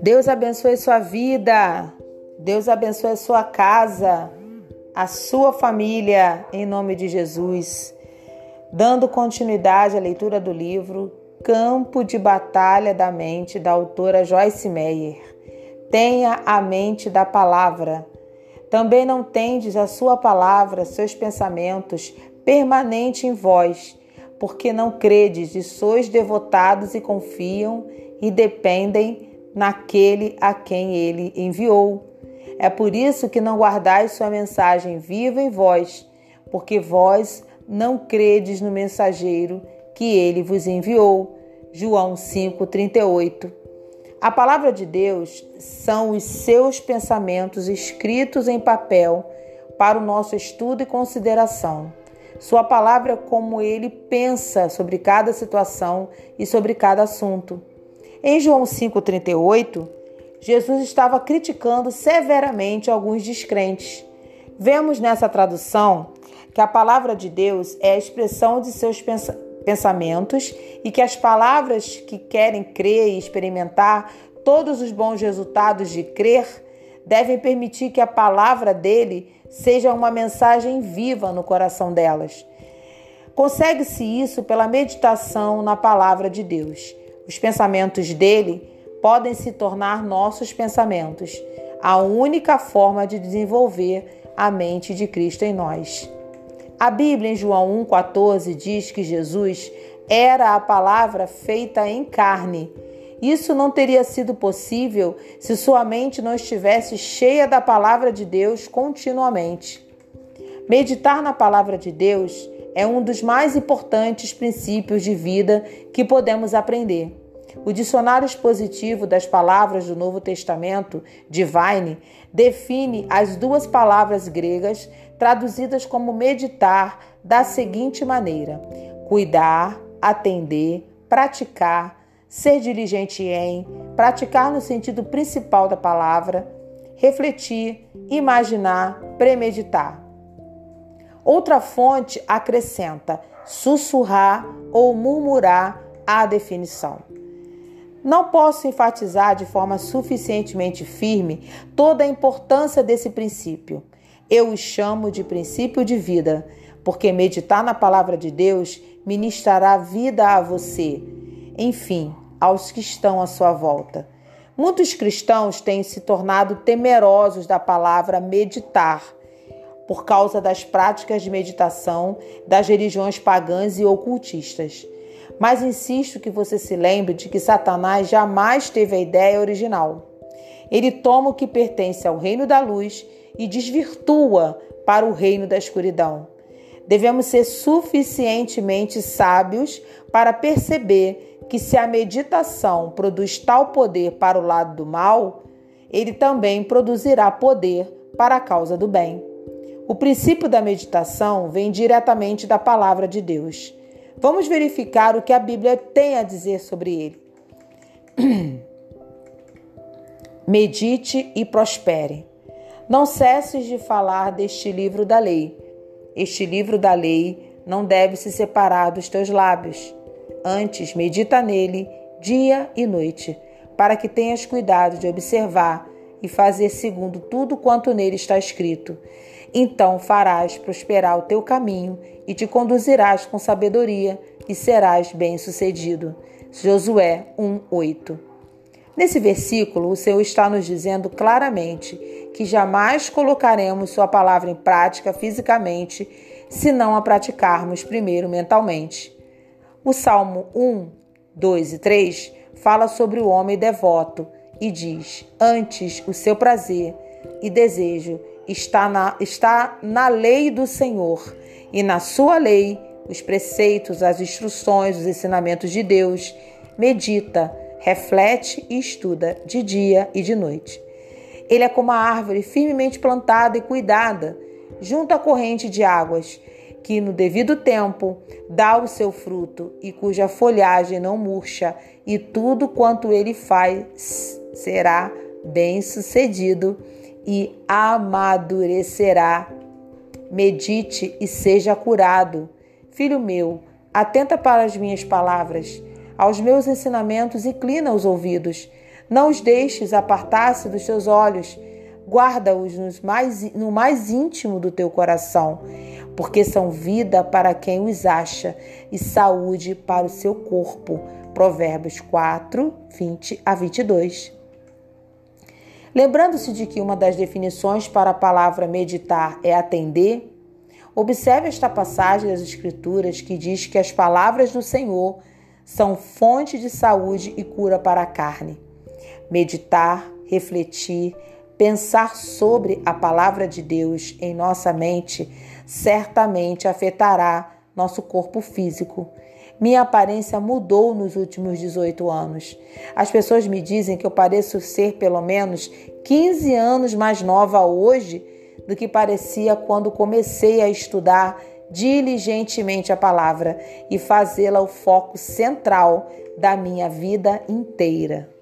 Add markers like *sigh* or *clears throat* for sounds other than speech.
Deus abençoe sua vida. Deus abençoe sua casa, a sua família, em nome de Jesus. Dando continuidade à leitura do livro Campo de Batalha da Mente, da autora Joyce Meyer. Tenha a mente da palavra. Também não tendes a sua palavra, seus pensamentos, permanente em vós, porque não credes e sois devotados e confiam e dependem naquele a quem ele enviou. É por isso que não guardais sua mensagem viva em vós, porque vós não credes no mensageiro que ele vos enviou. João 5:38. A palavra de Deus são os seus pensamentos escritos em papel para o nosso estudo e consideração. Sua palavra é como ele pensa sobre cada situação e sobre cada assunto. Em João 5,38, Jesus estava criticando severamente alguns descrentes. Vemos nessa tradução que a palavra de Deus é a expressão de seus pensamentos e que as palavras que querem crer e experimentar todos os bons resultados de crer devem permitir que a palavra dele seja uma mensagem viva no coração delas. Consegue-se isso pela meditação na palavra de Deus. Os pensamentos dele podem se tornar nossos pensamentos, a única forma de desenvolver a mente de Cristo em nós. A Bíblia, em João 1,14, diz que Jesus era a palavra feita em carne. Isso não teria sido possível se sua mente não estivesse cheia da palavra de Deus continuamente. Meditar na palavra de Deus é um dos mais importantes princípios de vida que podemos aprender. O dicionário expositivo das palavras do Novo Testamento, Divine, define as duas palavras gregas traduzidas como meditar da seguinte maneira: cuidar, atender, praticar, ser diligente em, praticar no sentido principal da palavra, refletir, imaginar, premeditar. Outra fonte acrescenta sussurrar ou murmurar a definição. Não posso enfatizar de forma suficientemente firme toda a importância desse princípio. Eu o chamo de princípio de vida, porque meditar na palavra de Deus ministrará vida a você, enfim, aos que estão à sua volta. Muitos cristãos têm se tornado temerosos da palavra meditar por causa das práticas de meditação das religiões pagãs e ocultistas. Mas insisto que você se lembre de que Satanás jamais teve a ideia original. Ele toma o que pertence ao reino da luz e desvirtua para o reino da escuridão. Devemos ser suficientemente sábios para perceber que se a meditação produz tal poder para o lado do mal, ele também produzirá poder para a causa do bem. O princípio da meditação vem diretamente da palavra de Deus. Vamos verificar o que a Bíblia tem a dizer sobre ele. *clears throat* Medite e prospere. Não cesses de falar deste livro da lei. Este livro da lei não deve se separar dos teus lábios. Antes, medita nele dia e noite, para que tenhas cuidado de observar e fazer segundo tudo quanto nele está escrito. Então farás prosperar o teu caminho e te conduzirás com sabedoria e serás bem-sucedido. Josué 1:8. Nesse versículo, o Senhor está nos dizendo claramente que jamais colocaremos sua palavra em prática fisicamente se não a praticarmos primeiro mentalmente. O Salmo 1, 2 e 3 fala sobre o homem devoto e diz: Antes o seu prazer e desejo está na, está na lei do Senhor, e na sua lei, os preceitos, as instruções, os ensinamentos de Deus. Medita, reflete e estuda de dia e de noite. Ele é como a árvore firmemente plantada e cuidada, junto à corrente de águas, que no devido tempo dá o seu fruto e cuja folhagem não murcha, e tudo quanto ele faz será bem sucedido e amadurecerá. Medite e seja curado. Filho meu, Atenta para as minhas palavras, aos meus ensinamentos, inclina os ouvidos. Não os deixes apartar-se dos teus olhos. Guarda-os no mais íntimo do teu coração, porque são vida para quem os acha e saúde para o seu corpo. Provérbios 4, 20 a 22. Lembrando-se de que uma das definições para a palavra meditar é atender, Observe esta passagem das Escrituras que diz que as palavras do Senhor são fonte de saúde e cura para a carne. Meditar, refletir, pensar sobre a palavra de Deus em nossa mente certamente afetará nosso corpo físico. Minha aparência mudou nos últimos 18 anos. As pessoas me dizem que eu pareço ser pelo menos 15 anos mais nova hoje do que parecia quando comecei a estudar diligentemente a palavra e fazê-la o foco central da minha vida inteira.